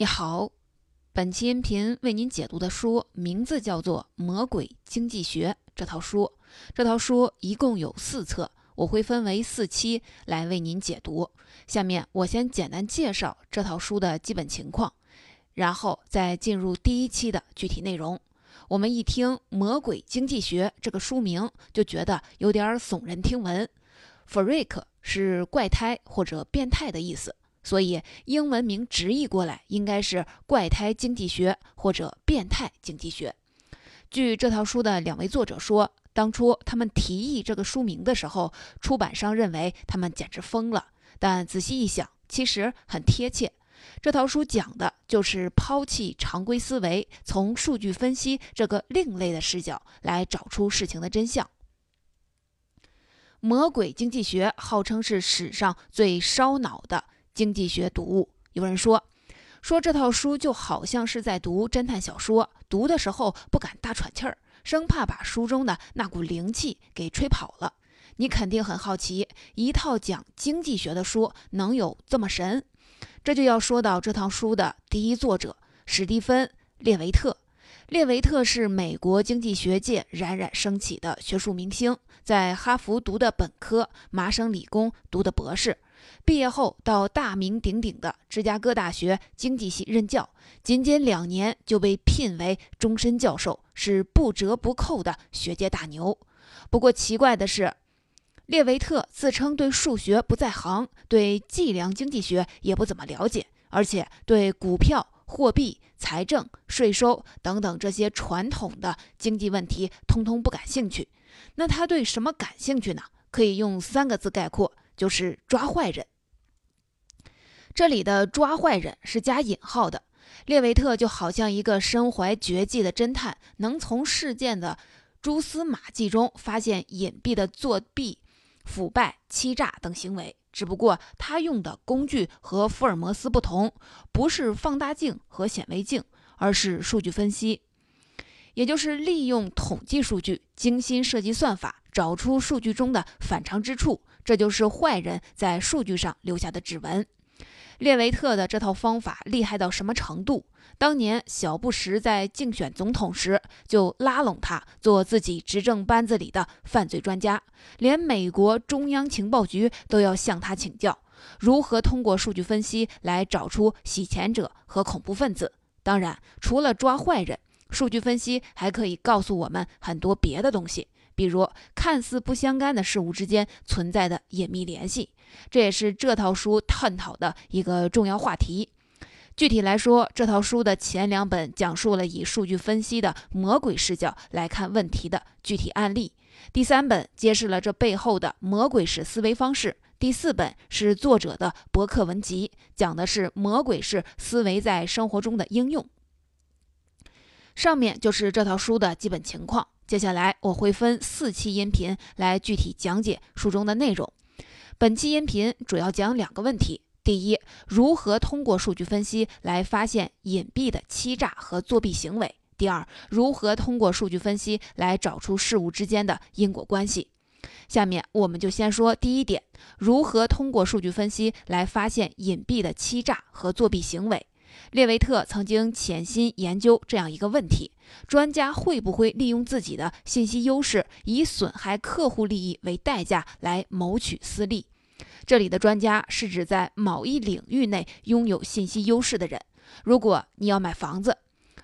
你好，本期音频为您解读的书名字叫做《魔鬼经济学》这套书。这套书一共有四册，我会分为四期来为您解读。下面我先简单介绍这套书的基本情况，然后再进入第一期的具体内容。我们一听《魔鬼经济学》这个书名，就觉得有点耸人听闻。Freak 是怪胎或者变态的意思。所以，英文名直译过来应该是“怪胎经济学”或者“变态经济学”。据这套书的两位作者说，当初他们提议这个书名的时候，出版商认为他们简直疯了。但仔细一想，其实很贴切。这套书讲的就是抛弃常规思维，从数据分析这个另类的视角来找出事情的真相。魔鬼经济学号称是史上最烧脑的。经济学读物，有人说，说这套书就好像是在读侦探小说，读的时候不敢大喘气儿，生怕把书中的那股灵气给吹跑了。你肯定很好奇，一套讲经济学的书能有这么神？这就要说到这套书的第一作者史蒂芬·列维特。列维特是美国经济学界冉冉升起的学术明星，在哈佛读的本科，麻省理工读的博士。毕业后到大名鼎鼎的芝加哥大学经济系任教，仅仅两年就被聘为终身教授，是不折不扣的学界大牛。不过奇怪的是，列维特自称对数学不在行，对计量经济学也不怎么了解，而且对股票、货币、财政、税收等等这些传统的经济问题通通不感兴趣。那他对什么感兴趣呢？可以用三个字概括。就是抓坏人，这里的抓坏人是加引号的。列维特就好像一个身怀绝技的侦探，能从事件的蛛丝马迹中发现隐蔽的作弊、腐败、欺诈等行为。只不过他用的工具和福尔摩斯不同，不是放大镜和显微镜，而是数据分析，也就是利用统计数据，精心设计算法，找出数据中的反常之处。这就是坏人在数据上留下的指纹。列维特的这套方法厉害到什么程度？当年小布什在竞选总统时，就拉拢他做自己执政班子里的犯罪专家，连美国中央情报局都要向他请教如何通过数据分析来找出洗钱者和恐怖分子。当然，除了抓坏人，数据分析还可以告诉我们很多别的东西。比如，看似不相干的事物之间存在的隐秘联系，这也是这套书探讨的一个重要话题。具体来说，这套书的前两本讲述了以数据分析的魔鬼视角来看问题的具体案例，第三本揭示了这背后的魔鬼式思维方式，第四本是作者的博客文集，讲的是魔鬼式思维在生活中的应用。上面就是这套书的基本情况。接下来我会分四期音频来具体讲解书中的内容。本期音频主要讲两个问题：第一，如何通过数据分析来发现隐蔽的欺诈和作弊行为；第二，如何通过数据分析来找出事物之间的因果关系。下面我们就先说第一点：如何通过数据分析来发现隐蔽的欺诈和作弊行为。列维特曾经潜心研究这样一个问题：专家会不会利用自己的信息优势，以损害客户利益为代价来谋取私利？这里的专家是指在某一领域内拥有信息优势的人。如果你要买房子，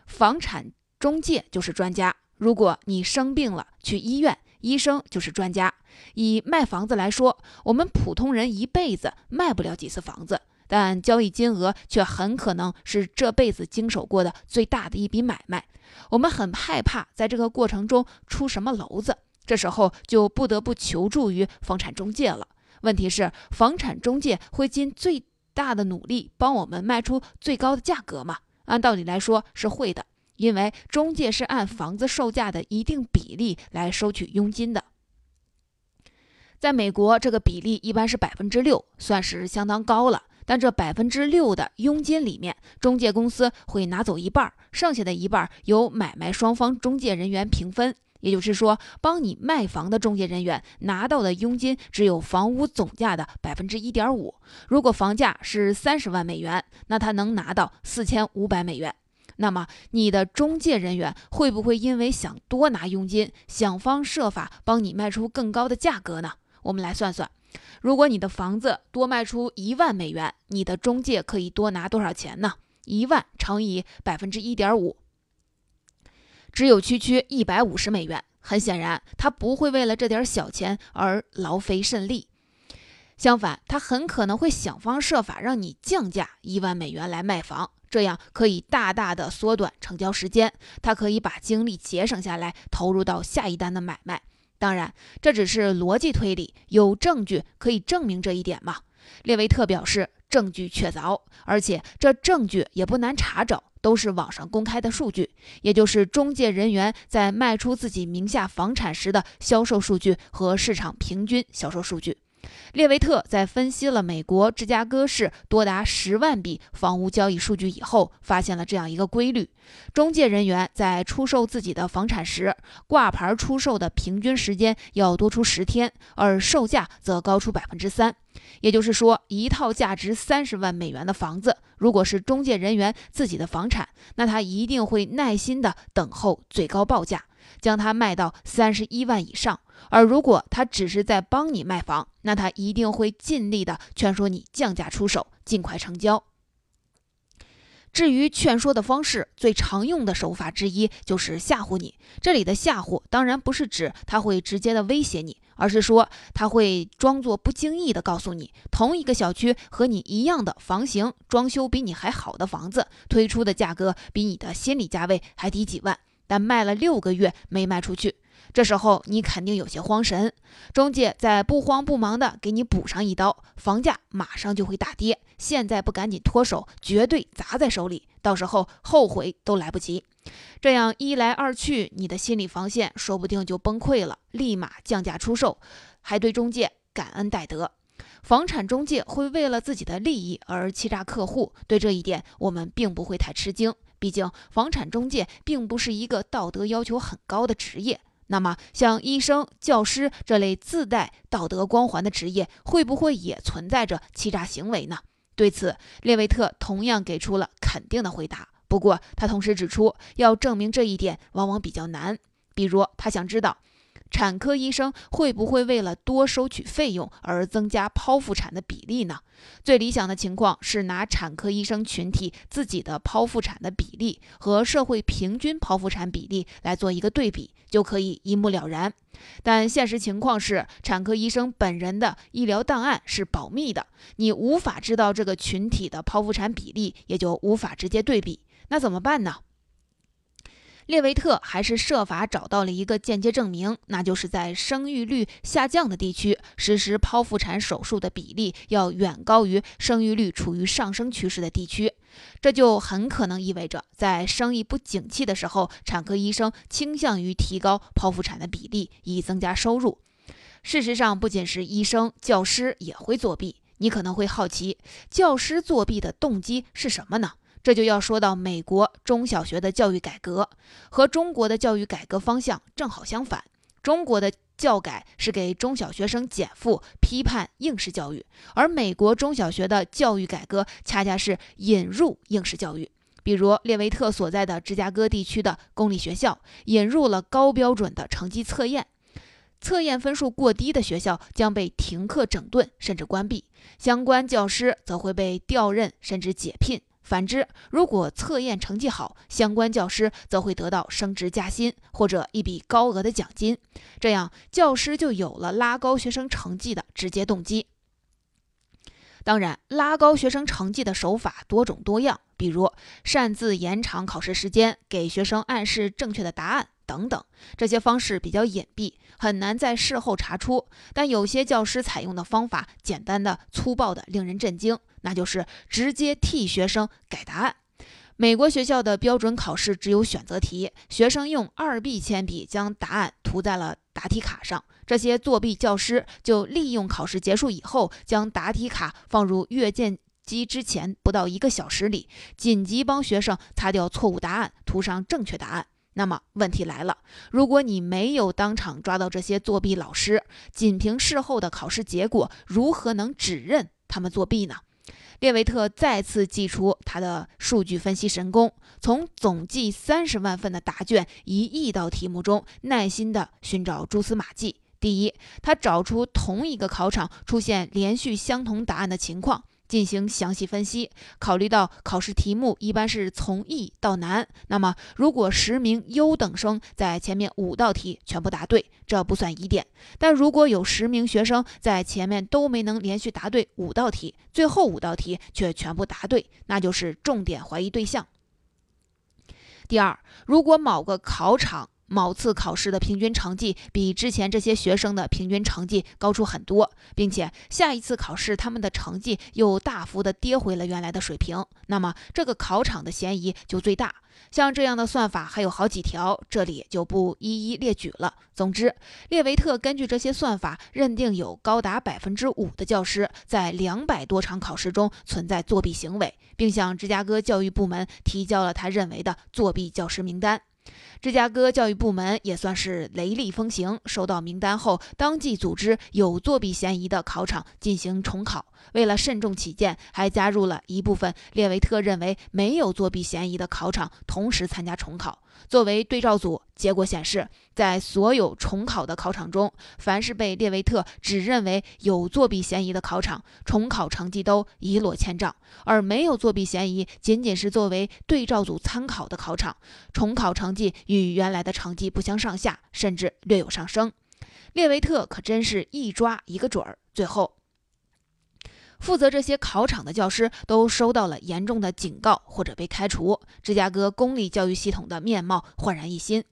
房产中介就是专家；如果你生病了去医院，医生就是专家。以卖房子来说，我们普通人一辈子卖不了几次房子。但交易金额却很可能是这辈子经手过的最大的一笔买卖，我们很害怕在这个过程中出什么娄子，这时候就不得不求助于房产中介了。问题是，房产中介会尽最大的努力帮我们卖出最高的价格吗？按道理来说是会的，因为中介是按房子售价的一定比例来收取佣金的。在美国，这个比例一般是百分之六，算是相当高了。但这百分之六的佣金里面，中介公司会拿走一半，剩下的一半由买卖双方中介人员平分。也就是说，帮你卖房的中介人员拿到的佣金只有房屋总价的百分之一点五。如果房价是三十万美元，那他能拿到四千五百美元。那么，你的中介人员会不会因为想多拿佣金，想方设法帮你卖出更高的价格呢？我们来算算，如果你的房子多卖出一万美元，你的中介可以多拿多少钱呢？一万乘以百分之一点五。只有区区一百五十美元，很显然，他不会为了这点小钱而劳费甚力。相反，他很可能会想方设法让你降价一万美元来卖房，这样可以大大的缩短成交时间。他可以把精力节省下来，投入到下一单的买卖。当然，这只是逻辑推理，有证据可以证明这一点吗？列维特表示，证据确凿，而且这证据也不难查找。都是网上公开的数据，也就是中介人员在卖出自己名下房产时的销售数据和市场平均销售数据。列维特在分析了美国芝加哥市多达十万笔房屋交易数据以后，发现了这样一个规律：中介人员在出售自己的房产时，挂牌出售的平均时间要多出十天，而售价则高出百分之三。也就是说，一套价值三十万美元的房子，如果是中介人员自己的房产，那他一定会耐心地等候最高报价。将它卖到三十一万以上，而如果他只是在帮你卖房，那他一定会尽力的劝说你降价出手，尽快成交。至于劝说的方式，最常用的手法之一就是吓唬你。这里的吓唬当然不是指他会直接的威胁你，而是说他会装作不经意的告诉你，同一个小区和你一样的房型、装修比你还好的房子，推出的价格比你的心理价位还低几万。但卖了六个月没卖出去，这时候你肯定有些慌神。中介在不慌不忙的给你补上一刀，房价马上就会大跌。现在不赶紧脱手，绝对砸在手里，到时候后悔都来不及。这样一来二去，你的心理防线说不定就崩溃了，立马降价出售，还对中介感恩戴德。房产中介会为了自己的利益而欺诈客户，对这一点我们并不会太吃惊。毕竟，房产中介并不是一个道德要求很高的职业。那么，像医生、教师这类自带道德光环的职业，会不会也存在着欺诈行为呢？对此，列维特同样给出了肯定的回答。不过，他同时指出，要证明这一点往往比较难。比如，他想知道。产科医生会不会为了多收取费用而增加剖腹产的比例呢？最理想的情况是拿产科医生群体自己的剖腹产的比例和社会平均剖腹产比例来做一个对比，就可以一目了然。但现实情况是，产科医生本人的医疗档案是保密的，你无法知道这个群体的剖腹产比例，也就无法直接对比。那怎么办呢？列维特还是设法找到了一个间接证明，那就是在生育率下降的地区，实施剖腹产手术的比例要远高于生育率处于上升趋势的地区。这就很可能意味着，在生意不景气的时候，产科医生倾向于提高剖腹产的比例，以增加收入。事实上，不仅是医生，教师也会作弊。你可能会好奇，教师作弊的动机是什么呢？这就要说到美国中小学的教育改革，和中国的教育改革方向正好相反。中国的教改是给中小学生减负，批判应试教育；而美国中小学的教育改革恰恰是引入应试教育。比如列维特所在的芝加哥地区的公立学校，引入了高标准的成绩测验，测验分数过低的学校将被停课整顿，甚至关闭；相关教师则会被调任，甚至解聘。反之，如果测验成绩好，相关教师则会得到升职加薪或者一笔高额的奖金，这样教师就有了拉高学生成绩的直接动机。当然，拉高学生成绩的手法多种多样，比如擅自延长考试时间，给学生暗示正确的答案。等等，这些方式比较隐蔽，很难在事后查出。但有些教师采用的方法简单的、粗暴的，令人震惊，那就是直接替学生改答案。美国学校的标准考试只有选择题，学生用二 B 铅笔将答案涂在了答题卡上。这些作弊教师就利用考试结束以后，将答题卡放入阅卷机之前不到一个小时里，紧急帮学生擦掉错误答案，涂上正确答案。那么问题来了，如果你没有当场抓到这些作弊老师，仅凭事后的考试结果，如何能指认他们作弊呢？列维特再次祭出他的数据分析神功，从总计三十万份的答卷一亿道题目中，耐心地寻找蛛丝马迹。第一，他找出同一个考场出现连续相同答案的情况。进行详细分析，考虑到考试题目一般是从易到难，那么如果十名优等生在前面五道题全部答对，这不算疑点；但如果有十名学生在前面都没能连续答对五道题，最后五道题却全部答对，那就是重点怀疑对象。第二，如果某个考场，某次考试的平均成绩比之前这些学生的平均成绩高出很多，并且下一次考试他们的成绩又大幅的跌回了原来的水平，那么这个考场的嫌疑就最大。像这样的算法还有好几条，这里就不一一列举了。总之，列维特根据这些算法认定有高达百分之五的教师在两百多场考试中存在作弊行为，并向芝加哥教育部门提交了他认为的作弊教师名单。芝加哥教育部门也算是雷厉风行，收到名单后，当即组织有作弊嫌疑的考场进行重考。为了慎重起见，还加入了一部分列维特认为没有作弊嫌疑的考场，同时参加重考。作为对照组，结果显示，在所有重考的考场中，凡是被列维特只认为有作弊嫌疑的考场，重考成绩都一落千丈；而没有作弊嫌疑，仅仅是作为对照组参考的考场，重考成绩与原来的成绩不相上下，甚至略有上升。列维特可真是一抓一个准儿。最后。负责这些考场的教师都收到了严重的警告或者被开除，芝加哥公立教育系统的面貌焕然一新。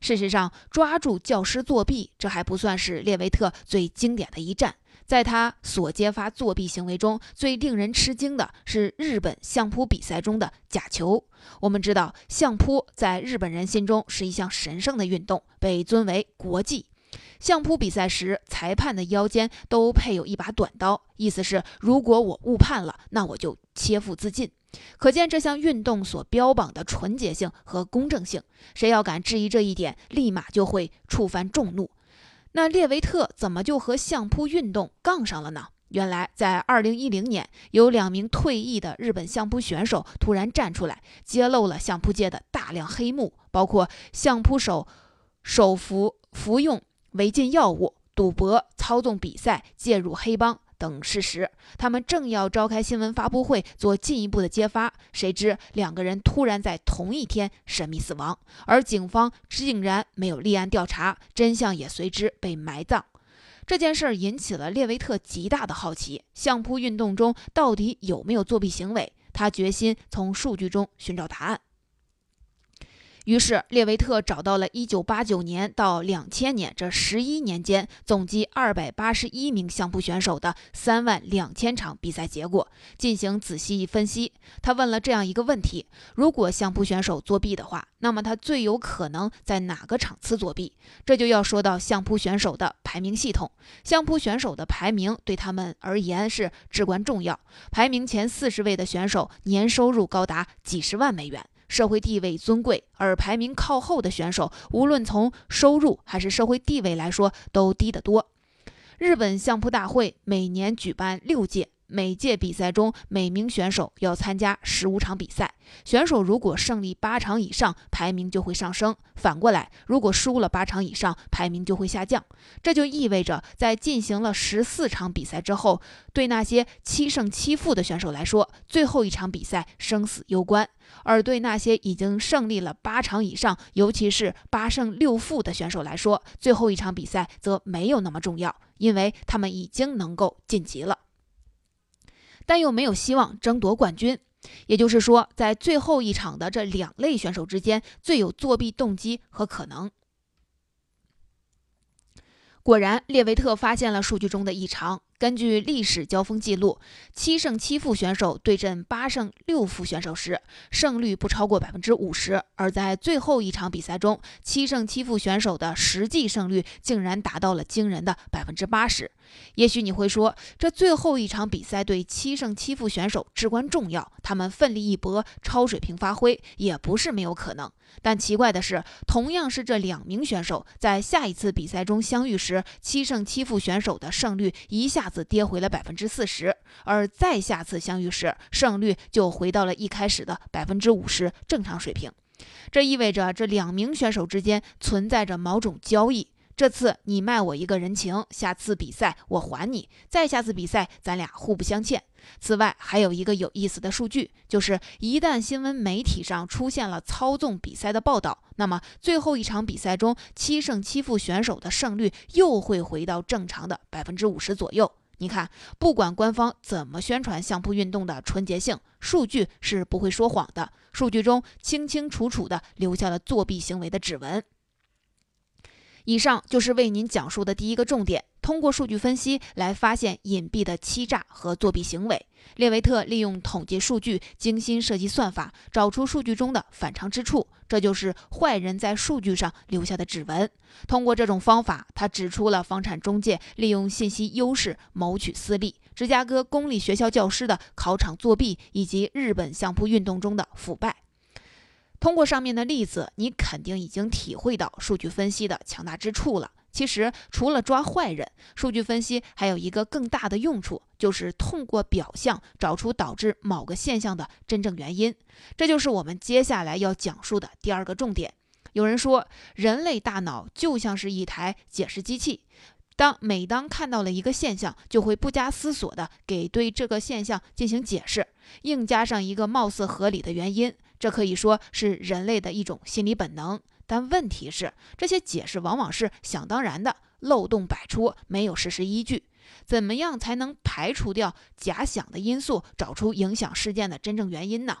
事实上，抓住教师作弊，这还不算是列维特最经典的一战。在他所揭发作弊行为中，最令人吃惊的是日本相扑比赛中的假球。我们知道，相扑在日本人心中是一项神圣的运动，被尊为国际。相扑比赛时，裁判的腰间都配有一把短刀，意思是如果我误判了，那我就切腹自尽。可见这项运动所标榜的纯洁性和公正性，谁要敢质疑这一点，立马就会触犯众怒。那列维特怎么就和相扑运动杠上了呢？原来，在二零一零年，有两名退役的日本相扑选手突然站出来，揭露了相扑界的大量黑幕，包括相扑手手服服用。违禁药物、赌博、操纵比赛、介入黑帮等事实，他们正要召开新闻发布会做进一步的揭发，谁知两个人突然在同一天神秘死亡，而警方竟然没有立案调查，真相也随之被埋葬。这件事引起了列维特极大的好奇：相扑运动中到底有没有作弊行为？他决心从数据中寻找答案。于是，列维特找到了1989年到2000年这十一年间总计281名相扑选手的3万两千场比赛结果，进行仔细一分析。他问了这样一个问题：如果相扑选手作弊的话，那么他最有可能在哪个场次作弊？这就要说到相扑选手的排名系统。相扑选手的排名对他们而言是至关重要。排名前四十位的选手年收入高达几十万美元。社会地位尊贵，而排名靠后的选手，无论从收入还是社会地位来说，都低得多。日本相扑大会每年举办六届。每届比赛中，每名选手要参加十五场比赛。选手如果胜利八场以上，排名就会上升；反过来，如果输了八场以上，排名就会下降。这就意味着，在进行了十四场比赛之后，对那些七胜七负的选手来说，最后一场比赛生死攸关；而对那些已经胜利了八场以上，尤其是八胜六负的选手来说，最后一场比赛则没有那么重要，因为他们已经能够晋级了。但又没有希望争夺冠军，也就是说，在最后一场的这两类选手之间，最有作弊动机和可能。果然，列维特发现了数据中的异常。根据历史交锋记录，七胜七负选手对阵八胜六负选手时，胜率不超过百分之五十；而在最后一场比赛中，七胜七负选手的实际胜率竟然达到了惊人的百分之八十。也许你会说，这最后一场比赛对七胜七负选手至关重要，他们奋力一搏，超水平发挥也不是没有可能。但奇怪的是，同样是这两名选手在下一次比赛中相遇时，七胜七负选手的胜率一下子跌回了百分之四十，而再下次相遇时，胜率就回到了一开始的百分之五十正常水平。这意味着这两名选手之间存在着某种交易。这次你卖我一个人情，下次比赛我还你，再下次比赛咱俩互不相欠。此外，还有一个有意思的数据，就是一旦新闻媒体上出现了操纵比赛的报道，那么最后一场比赛中七胜七负选手的胜率又会回到正常的百分之五十左右。你看，不管官方怎么宣传相扑运动的纯洁性，数据是不会说谎的，数据中清清楚楚地留下了作弊行为的指纹。以上就是为您讲述的第一个重点。通过数据分析来发现隐蔽的欺诈和作弊行为。列维特利用统计数据，精心设计算法，找出数据中的反常之处，这就是坏人在数据上留下的指纹。通过这种方法，他指出了房产中介利用信息优势谋取私利、芝加哥公立学校教师的考场作弊以及日本相扑运动中的腐败。通过上面的例子，你肯定已经体会到数据分析的强大之处了。其实，除了抓坏人，数据分析还有一个更大的用处，就是通过表象找出导致某个现象的真正原因。这就是我们接下来要讲述的第二个重点。有人说，人类大脑就像是一台解释机器，当每当看到了一个现象，就会不加思索地给对这个现象进行解释，硬加上一个貌似合理的原因。这可以说是人类的一种心理本能，但问题是，这些解释往往是想当然的，漏洞百出，没有事实依据。怎么样才能排除掉假想的因素，找出影响事件的真正原因呢？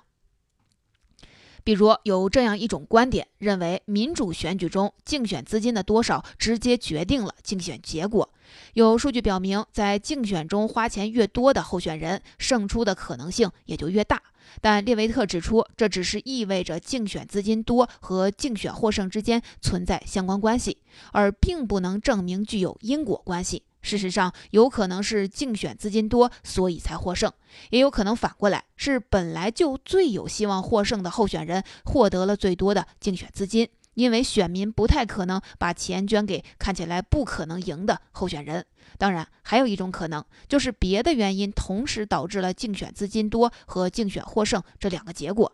比如有这样一种观点，认为民主选举中竞选资金的多少直接决定了竞选结果。有数据表明，在竞选中花钱越多的候选人，胜出的可能性也就越大。但列维特指出，这只是意味着竞选资金多和竞选获胜之间存在相关关系，而并不能证明具有因果关系。事实上，有可能是竞选资金多，所以才获胜；也有可能反过来，是本来就最有希望获胜的候选人获得了最多的竞选资金，因为选民不太可能把钱捐给看起来不可能赢的候选人。当然，还有一种可能，就是别的原因同时导致了竞选资金多和竞选获胜这两个结果。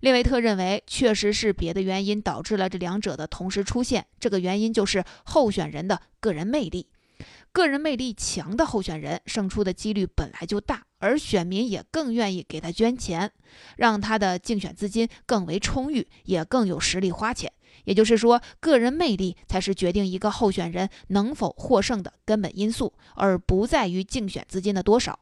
列维特认为，确实是别的原因导致了这两者的同时出现，这个原因就是候选人的个人魅力。个人魅力强的候选人胜出的几率本来就大，而选民也更愿意给他捐钱，让他的竞选资金更为充裕，也更有实力花钱。也就是说，个人魅力才是决定一个候选人能否获胜的根本因素，而不在于竞选资金的多少。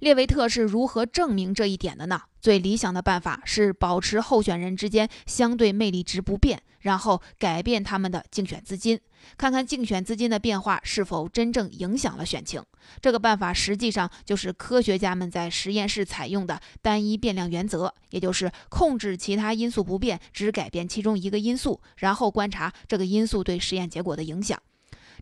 列维特是如何证明这一点的呢？最理想的办法是保持候选人之间相对魅力值不变，然后改变他们的竞选资金，看看竞选资金的变化是否真正影响了选情。这个办法实际上就是科学家们在实验室采用的单一变量原则，也就是控制其他因素不变，只改变其中一个因素，然后观察这个因素对实验结果的影响。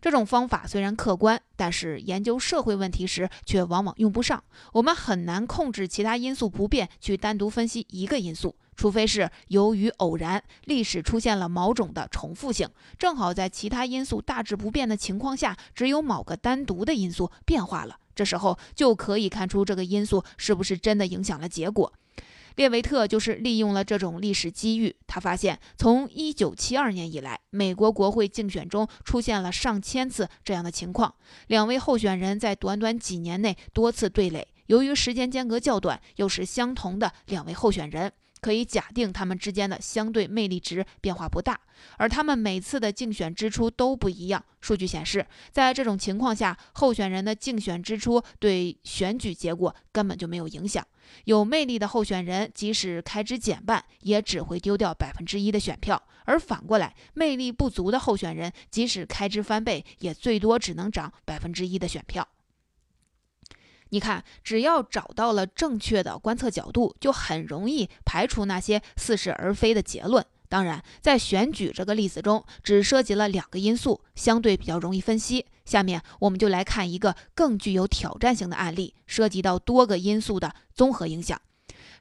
这种方法虽然客观，但是研究社会问题时却往往用不上。我们很难控制其他因素不变，去单独分析一个因素，除非是由于偶然，历史出现了某种的重复性，正好在其他因素大致不变的情况下，只有某个单独的因素变化了。这时候就可以看出这个因素是不是真的影响了结果。列维特就是利用了这种历史机遇，他发现从1972年以来，美国国会竞选中出现了上千次这样的情况，两位候选人在短短几年内多次对垒，由于时间间隔较短，又是相同的两位候选人。可以假定他们之间的相对魅力值变化不大，而他们每次的竞选支出都不一样。数据显示，在这种情况下，候选人的竞选支出对选举结果根本就没有影响。有魅力的候选人即使开支减半，也只会丢掉百分之一的选票；而反过来，魅力不足的候选人即使开支翻倍，也最多只能涨百分之一的选票。你看，只要找到了正确的观测角度，就很容易排除那些似是而非的结论。当然，在选举这个例子中，只涉及了两个因素，相对比较容易分析。下面我们就来看一个更具有挑战性的案例，涉及到多个因素的综合影响。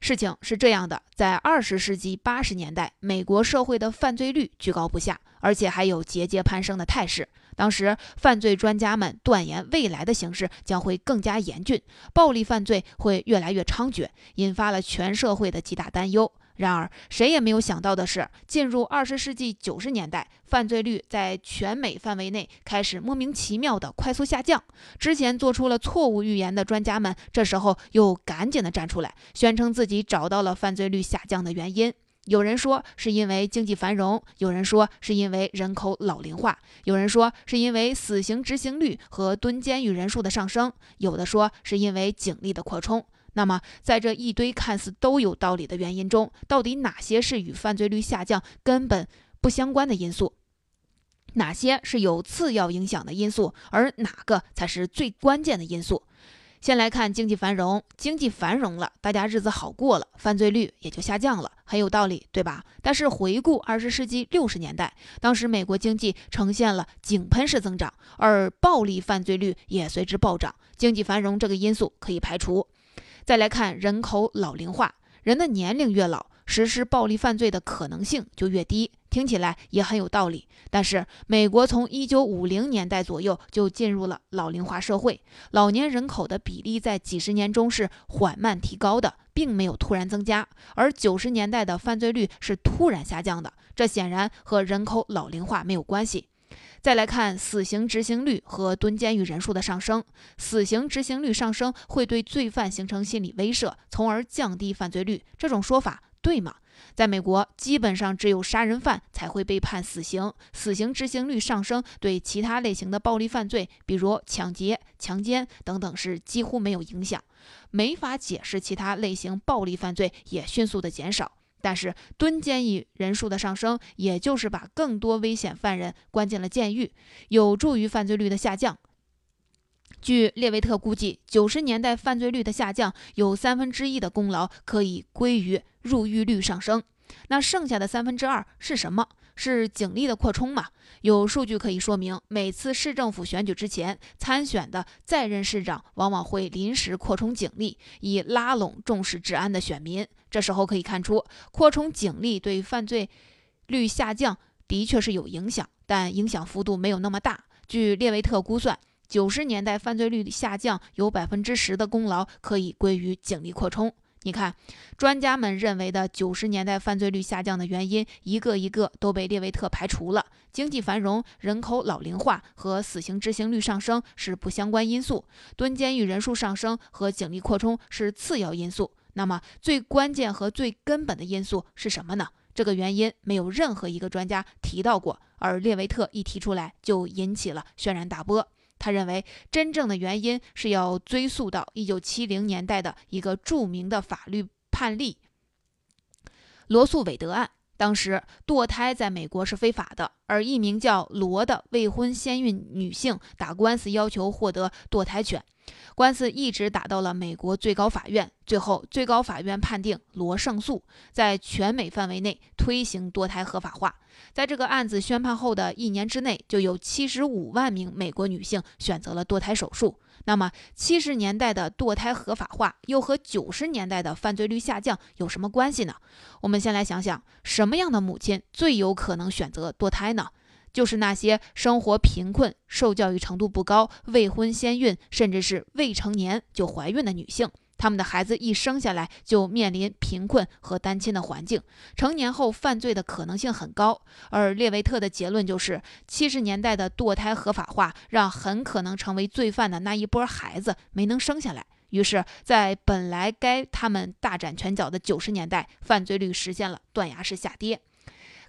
事情是这样的，在二十世纪八十年代，美国社会的犯罪率居高不下，而且还有节节攀升的态势。当时，犯罪专家们断言未来的形势将会更加严峻，暴力犯罪会越来越猖獗，引发了全社会的极大担忧。然而，谁也没有想到的是，进入二十世纪九十年代，犯罪率在全美范围内开始莫名其妙的快速下降。之前做出了错误预言的专家们，这时候又赶紧的站出来，宣称自己找到了犯罪率下降的原因。有人说是因为经济繁荣，有人说是因为人口老龄化，有人说是因为死刑执行率和蹲监狱人数的上升，有的说是因为警力的扩充。那么，在这一堆看似都有道理的原因中，到底哪些是与犯罪率下降根本不相关的因素？哪些是有次要影响的因素？而哪个才是最关键的因素？先来看经济繁荣，经济繁荣了，大家日子好过了，犯罪率也就下降了，很有道理，对吧？但是回顾二十世纪六十年代，当时美国经济呈现了井喷式增长，而暴力犯罪率也随之暴涨，经济繁荣这个因素可以排除。再来看人口老龄化，人的年龄越老，实施暴力犯罪的可能性就越低。听起来也很有道理。但是，美国从一九五零年代左右就进入了老龄化社会，老年人口的比例在几十年中是缓慢提高的，并没有突然增加。而九十年代的犯罪率是突然下降的，这显然和人口老龄化没有关系。再来看死刑执行率和蹲监狱人数的上升，死刑执行率上升会对罪犯形成心理威慑，从而降低犯罪率。这种说法对吗？在美国，基本上只有杀人犯才会被判死刑，死刑执行率上升对其他类型的暴力犯罪，比如抢劫、强奸等等是几乎没有影响，没法解释其他类型暴力犯罪也迅速的减少。但是蹲监狱人数的上升，也就是把更多危险犯人关进了监狱，有助于犯罪率的下降。据列维特估计，九十年代犯罪率的下降有三分之一的功劳可以归于入狱率上升。那剩下的三分之二是什么？是警力的扩充吗？有数据可以说明，每次市政府选举之前，参选的在任市长往往会临时扩充警力，以拉拢重视治安的选民。这时候可以看出，扩充警力对犯罪率下降的确是有影响，但影响幅度没有那么大。据列维特估算，九十年代犯罪率下降有百分之十的功劳可以归于警力扩充。你看，专家们认为的九十年代犯罪率下降的原因，一个一个都被列维特排除了。经济繁荣、人口老龄化和死刑执行率上升是不相关因素，蹲监狱人数上升和警力扩充是次要因素。那么，最关键和最根本的因素是什么呢？这个原因没有任何一个专家提到过，而列维特一提出来，就引起了轩然大波。他认为，真正的原因是要追溯到一九七零年代的一个著名的法律判例——罗素韦德案。当时，堕胎在美国是非法的，而一名叫罗的未婚先孕女性打官司，要求获得堕胎权。官司一直打到了美国最高法院，最后最高法院判定罗胜诉，在全美范围内推行堕胎合法化。在这个案子宣判后的一年之内，就有七十五万名美国女性选择了堕胎手术。那么，七十年代的堕胎合法化又和九十年代的犯罪率下降有什么关系呢？我们先来想想，什么样的母亲最有可能选择堕胎呢？就是那些生活贫困、受教育程度不高、未婚先孕，甚至是未成年就怀孕的女性。他们的孩子一生下来就面临贫困和单亲的环境，成年后犯罪的可能性很高。而列维特的结论就是，七十年代的堕胎合法化让很可能成为罪犯的那一波孩子没能生下来，于是，在本来该他们大展拳脚的九十年代，犯罪率实现了断崖式下跌。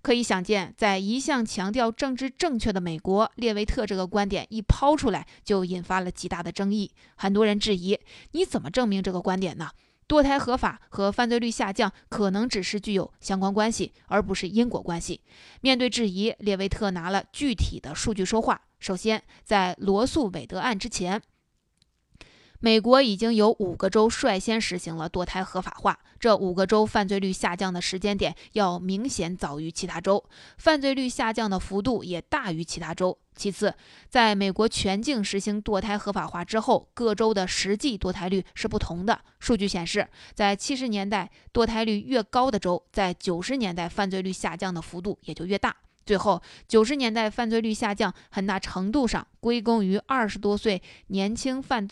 可以想见，在一向强调政治正确的美国，列维特这个观点一抛出来，就引发了极大的争议。很多人质疑：你怎么证明这个观点呢？堕胎合法和犯罪率下降可能只是具有相关关系，而不是因果关系。面对质疑，列维特拿了具体的数据说话。首先，在罗素韦德案之前。美国已经有五个州率先实行了堕胎合法化，这五个州犯罪率下降的时间点要明显早于其他州，犯罪率下降的幅度也大于其他州。其次，在美国全境实行堕胎合法化之后，各州的实际堕胎率是不同的。数据显示，在七十年代堕胎率越高的州，在九十年代犯罪率下降的幅度也就越大。最后，九十年代犯罪率下降很大程度上归功于二十多岁年轻犯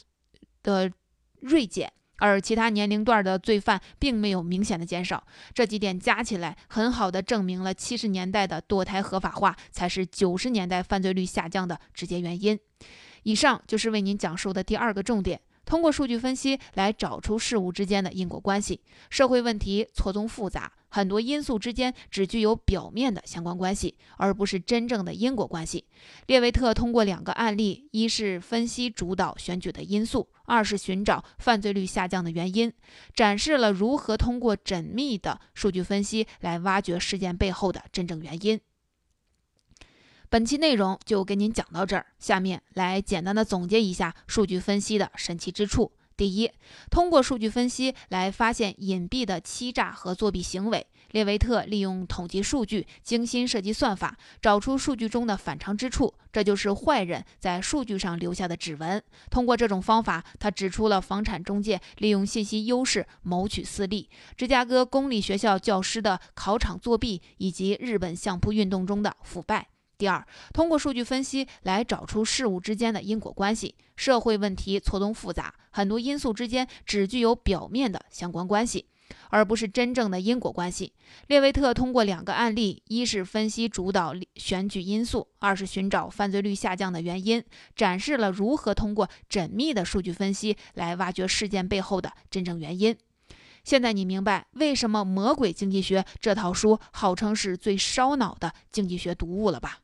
的锐减。而其他年龄段的罪犯并没有明显的减少，这几点加起来，很好的证明了七十年代的堕胎合法化才是九十年代犯罪率下降的直接原因。以上就是为您讲述的第二个重点。通过数据分析来找出事物之间的因果关系。社会问题错综复杂，很多因素之间只具有表面的相关关系，而不是真正的因果关系。列维特通过两个案例，一是分析主导选举的因素，二是寻找犯罪率下降的原因，展示了如何通过缜密的数据分析来挖掘事件背后的真正原因。本期内容就跟您讲到这儿，下面来简单的总结一下数据分析的神奇之处。第一，通过数据分析来发现隐蔽的欺诈和作弊行为。列维特利用统计数据，精心设计算法，找出数据中的反常之处，这就是坏人在数据上留下的指纹。通过这种方法，他指出了房产中介利用信息优势谋取私利、芝加哥公立学校教师的考场作弊以及日本相扑运动中的腐败。第二，通过数据分析来找出事物之间的因果关系。社会问题错综复杂，很多因素之间只具有表面的相关关系，而不是真正的因果关系。列维特通过两个案例，一是分析主导选举因素，二是寻找犯罪率下降的原因，展示了如何通过缜密的数据分析来挖掘事件背后的真正原因。现在你明白为什么《魔鬼经济学》这套书号称是最烧脑的经济学读物了吧？